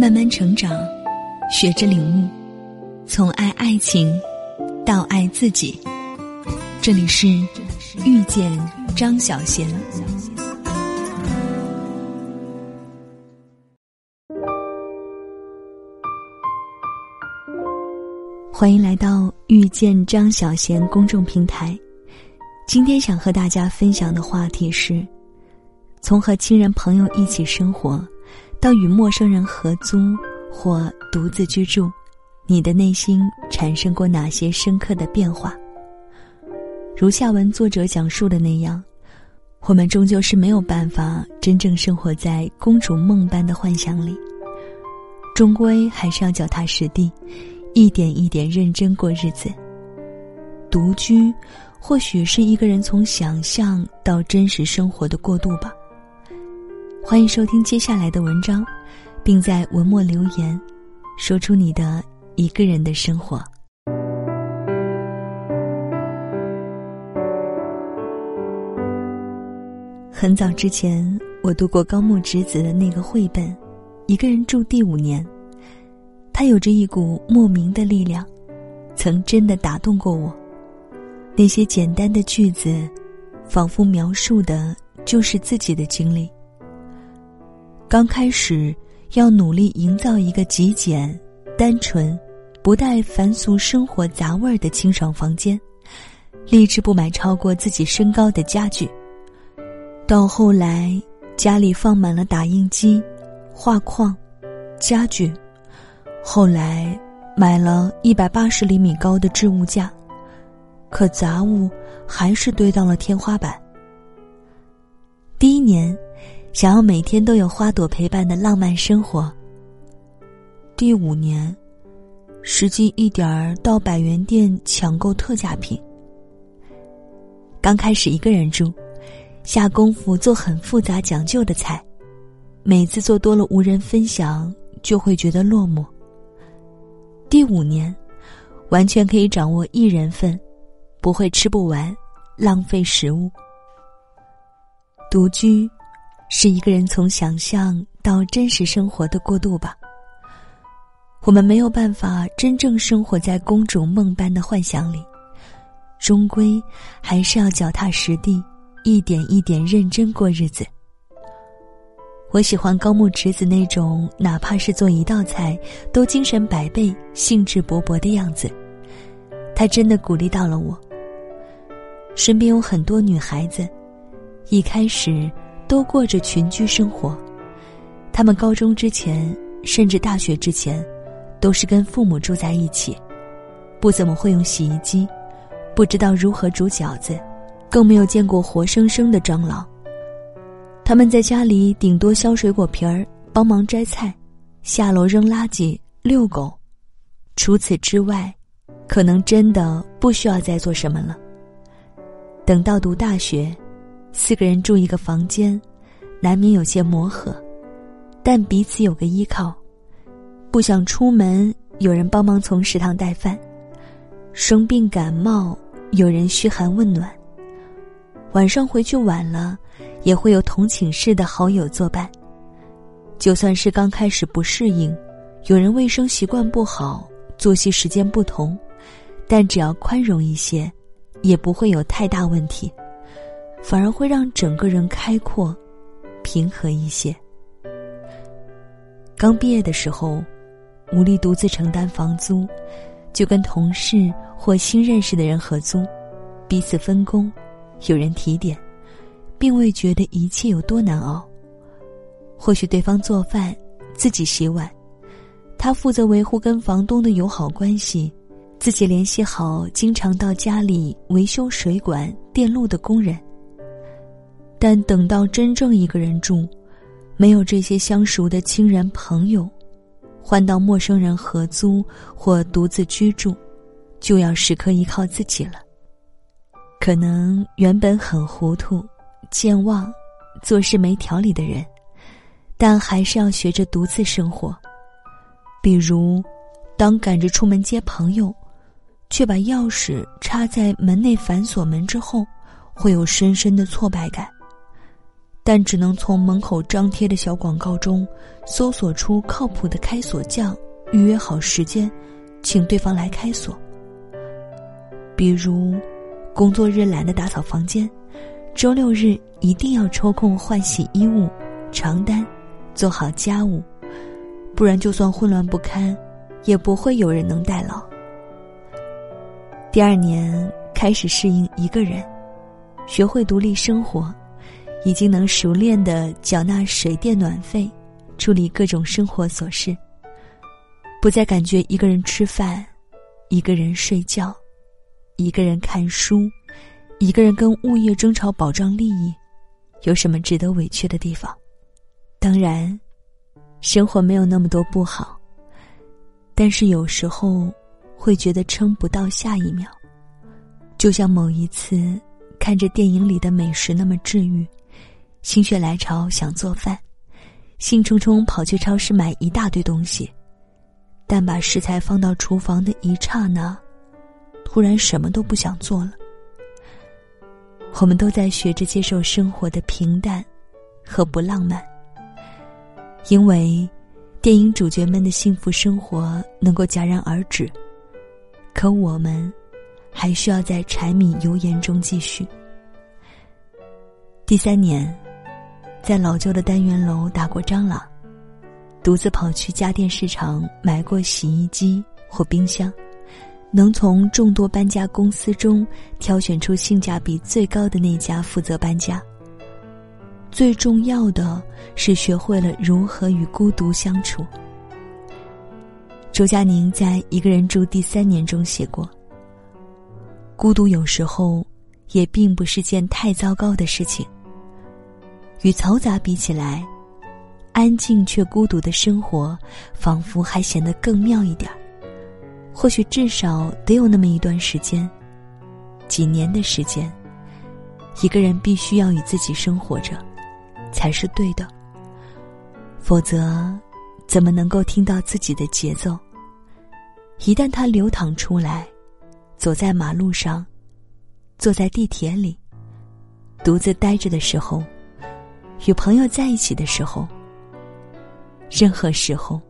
慢慢成长，学着领悟，从爱爱情到爱自己。这里是遇见张小贤，欢迎来到遇见张小贤公众平台。今天想和大家分享的话题是：从和亲人朋友一起生活。到与陌生人合租或独自居住，你的内心产生过哪些深刻的变化？如下文作者讲述的那样，我们终究是没有办法真正生活在公主梦般的幻想里，终归还是要脚踏实地，一点一点认真过日子。独居，或许是一个人从想象到真实生活的过渡吧。欢迎收听接下来的文章，并在文末留言，说出你的一个人的生活。很早之前，我读过高木直子的那个绘本《一个人住第五年》，它有着一股莫名的力量，曾真的打动过我。那些简单的句子，仿佛描述的就是自己的经历。刚开始，要努力营造一个极简、单纯、不带凡俗生活杂味儿的清爽房间，立志不买超过自己身高的家具。到后来，家里放满了打印机、画框、家具，后来买了一百八十厘米高的置物架，可杂物还是堆到了天花板。第一年。想要每天都有花朵陪伴的浪漫生活。第五年，实际一点儿到百元店抢购特价品。刚开始一个人住，下功夫做很复杂讲究的菜，每次做多了无人分享，就会觉得落寞。第五年，完全可以掌握一人份，不会吃不完，浪费食物。独居。是一个人从想象到真实生活的过渡吧。我们没有办法真正生活在公主梦般的幻想里，终归还是要脚踏实地，一点一点认真过日子。我喜欢高木直子那种哪怕是做一道菜都精神百倍、兴致勃勃的样子，她真的鼓励到了我。身边有很多女孩子，一开始。都过着群居生活，他们高中之前，甚至大学之前，都是跟父母住在一起，不怎么会用洗衣机，不知道如何煮饺子，更没有见过活生生的蟑螂。他们在家里顶多削水果皮儿，帮忙摘菜，下楼扔垃圾，遛狗，除此之外，可能真的不需要再做什么了。等到读大学。四个人住一个房间，难免有些磨合，但彼此有个依靠。不想出门，有人帮忙从食堂带饭；生病感冒，有人嘘寒问暖。晚上回去晚了，也会有同寝室的好友作伴。就算是刚开始不适应，有人卫生习惯不好，作息时间不同，但只要宽容一些，也不会有太大问题。反而会让整个人开阔、平和一些。刚毕业的时候，无力独自承担房租，就跟同事或新认识的人合租，彼此分工，有人提点，并未觉得一切有多难熬。或许对方做饭，自己洗碗，他负责维护跟房东的友好关系，自己联系好经常到家里维修水管、电路的工人。但等到真正一个人住，没有这些相熟的亲人朋友，换到陌生人合租或独自居住，就要时刻依靠自己了。可能原本很糊涂、健忘、做事没条理的人，但还是要学着独自生活。比如，当赶着出门接朋友，却把钥匙插在门内反锁门之后，会有深深的挫败感。但只能从门口张贴的小广告中搜索出靠谱的开锁匠，预约好时间，请对方来开锁。比如，工作日懒得打扫房间，周六日一定要抽空换洗衣物、床单，做好家务，不然就算混乱不堪，也不会有人能代劳。第二年开始适应一个人，学会独立生活，已经能熟练的缴纳水电暖费，处理各种生活琐事。不再感觉一个人吃饭，一个人睡觉，一个人看书，一个人跟物业争吵保障利益，有什么值得委屈的地方？当然，生活没有那么多不好，但是有时候。会觉得撑不到下一秒，就像某一次看着电影里的美食那么治愈，心血来潮想做饭，兴冲冲跑去超市买一大堆东西，但把食材放到厨房的一刹那，突然什么都不想做了。我们都在学着接受生活的平淡和不浪漫，因为电影主角们的幸福生活能够戛然而止。可我们，还需要在柴米油盐中继续。第三年，在老旧的单元楼打过蟑螂，独自跑去家电市场买过洗衣机或冰箱，能从众多搬家公司中挑选出性价比最高的那家负责搬家。最重要的是学会了如何与孤独相处。周佳宁在《一个人住第三年》中写过：“孤独有时候也并不是件太糟糕的事情。与嘈杂比起来，安静却孤独的生活，仿佛还显得更妙一点儿。或许至少得有那么一段时间，几年的时间，一个人必须要与自己生活着，才是对的。否则，怎么能够听到自己的节奏？”一旦它流淌出来，走在马路上，坐在地铁里，独自呆着的时候，与朋友在一起的时候，任何时候，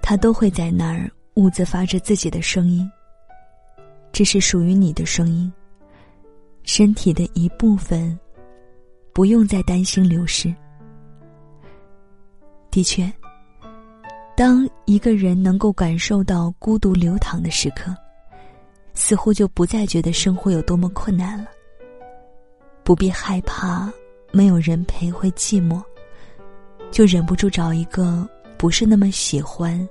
他都会在那儿兀自发着自己的声音。这是属于你的声音，身体的一部分，不用再担心流失。的确。当一个人能够感受到孤独流淌的时刻，似乎就不再觉得生活有多么困难了。不必害怕没有人陪会寂寞，就忍不住找一个不是那么喜欢，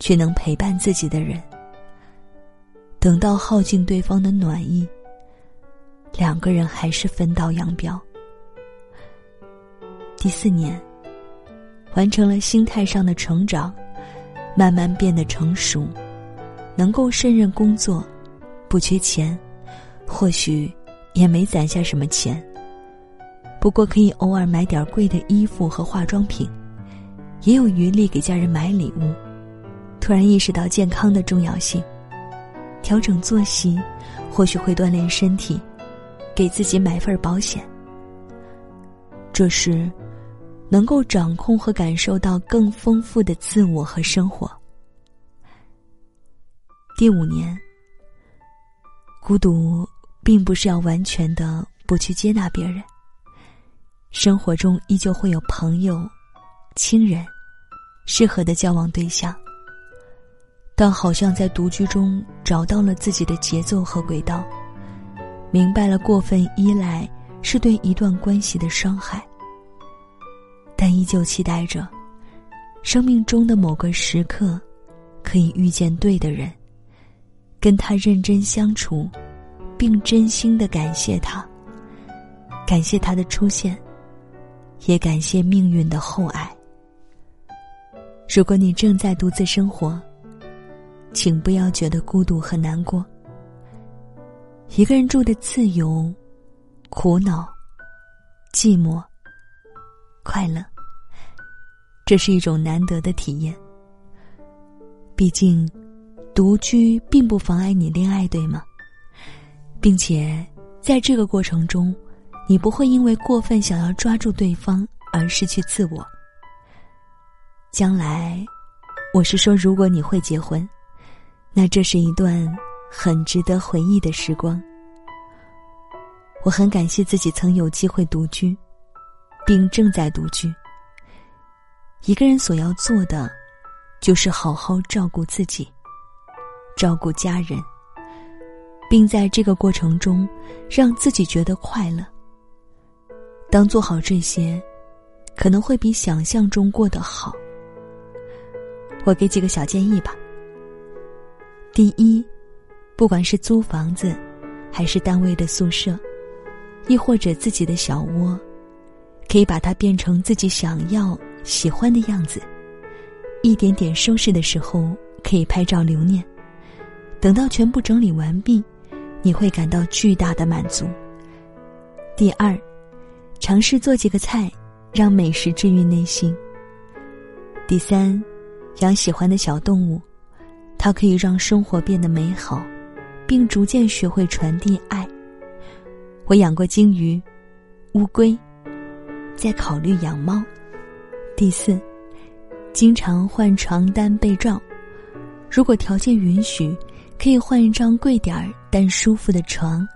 却能陪伴自己的人。等到耗尽对方的暖意，两个人还是分道扬镳。第四年。完成了心态上的成长，慢慢变得成熟，能够胜任工作，不缺钱，或许也没攒下什么钱。不过可以偶尔买点贵的衣服和化妆品，也有余力给家人买礼物。突然意识到健康的重要性，调整作息，或许会锻炼身体，给自己买份保险。这时。能够掌控和感受到更丰富的自我和生活。第五年，孤独并不是要完全的不去接纳别人。生活中依旧会有朋友、亲人，适合的交往对象。但好像在独居中找到了自己的节奏和轨道，明白了过分依赖是对一段关系的伤害。但依旧期待着，生命中的某个时刻，可以遇见对的人，跟他认真相处，并真心的感谢他，感谢他的出现，也感谢命运的厚爱。如果你正在独自生活，请不要觉得孤独和难过。一个人住的自由、苦恼、寂寞。快乐，这是一种难得的体验。毕竟，独居并不妨碍你恋爱，对吗？并且，在这个过程中，你不会因为过分想要抓住对方而失去自我。将来，我是说，如果你会结婚，那这是一段很值得回忆的时光。我很感谢自己曾有机会独居，并正在独居。一个人所要做的，就是好好照顾自己，照顾家人，并在这个过程中，让自己觉得快乐。当做好这些，可能会比想象中过得好。我给几个小建议吧。第一，不管是租房子，还是单位的宿舍，亦或者自己的小窝，可以把它变成自己想要、喜欢的样子。一点点收拾的时候，可以拍照留念。等到全部整理完毕，你会感到巨大的满足。第二。尝试做几个菜，让美食治愈内心。第三，养喜欢的小动物，它可以让生活变得美好，并逐渐学会传递爱。我养过鲸鱼、乌龟，在考虑养猫。第四，经常换床单被罩，如果条件允许，可以换一张贵点儿但舒服的床，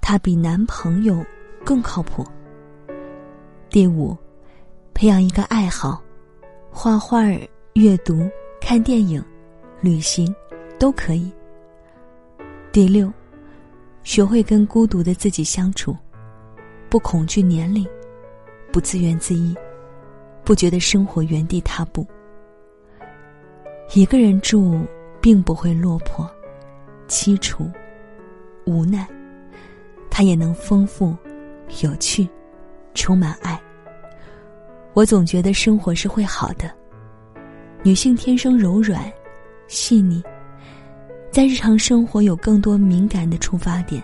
它比男朋友更靠谱。第五，培养一个爱好，画画、阅读、看电影、旅行，都可以。第六，学会跟孤独的自己相处，不恐惧年龄，不自怨自艾，不觉得生活原地踏步。一个人住，并不会落魄、凄楚、无奈，它也能丰富、有趣。充满爱。我总觉得生活是会好的。女性天生柔软、细腻，在日常生活有更多敏感的出发点，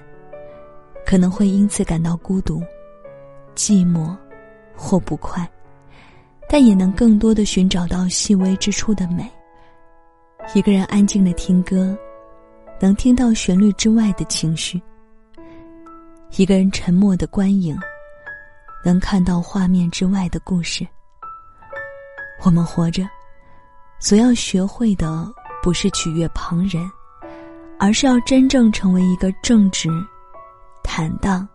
可能会因此感到孤独、寂寞或不快，但也能更多的寻找到细微之处的美。一个人安静的听歌，能听到旋律之外的情绪；一个人沉默的观影。能看到画面之外的故事。我们活着，所要学会的不是取悦旁人，而是要真正成为一个正直、坦荡、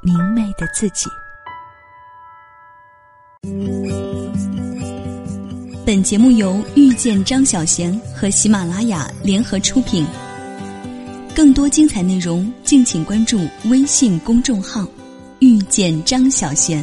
明媚的自己。本节目由遇见张小贤和喜马拉雅联合出品。更多精彩内容，敬请关注微信公众号。遇见张小娴。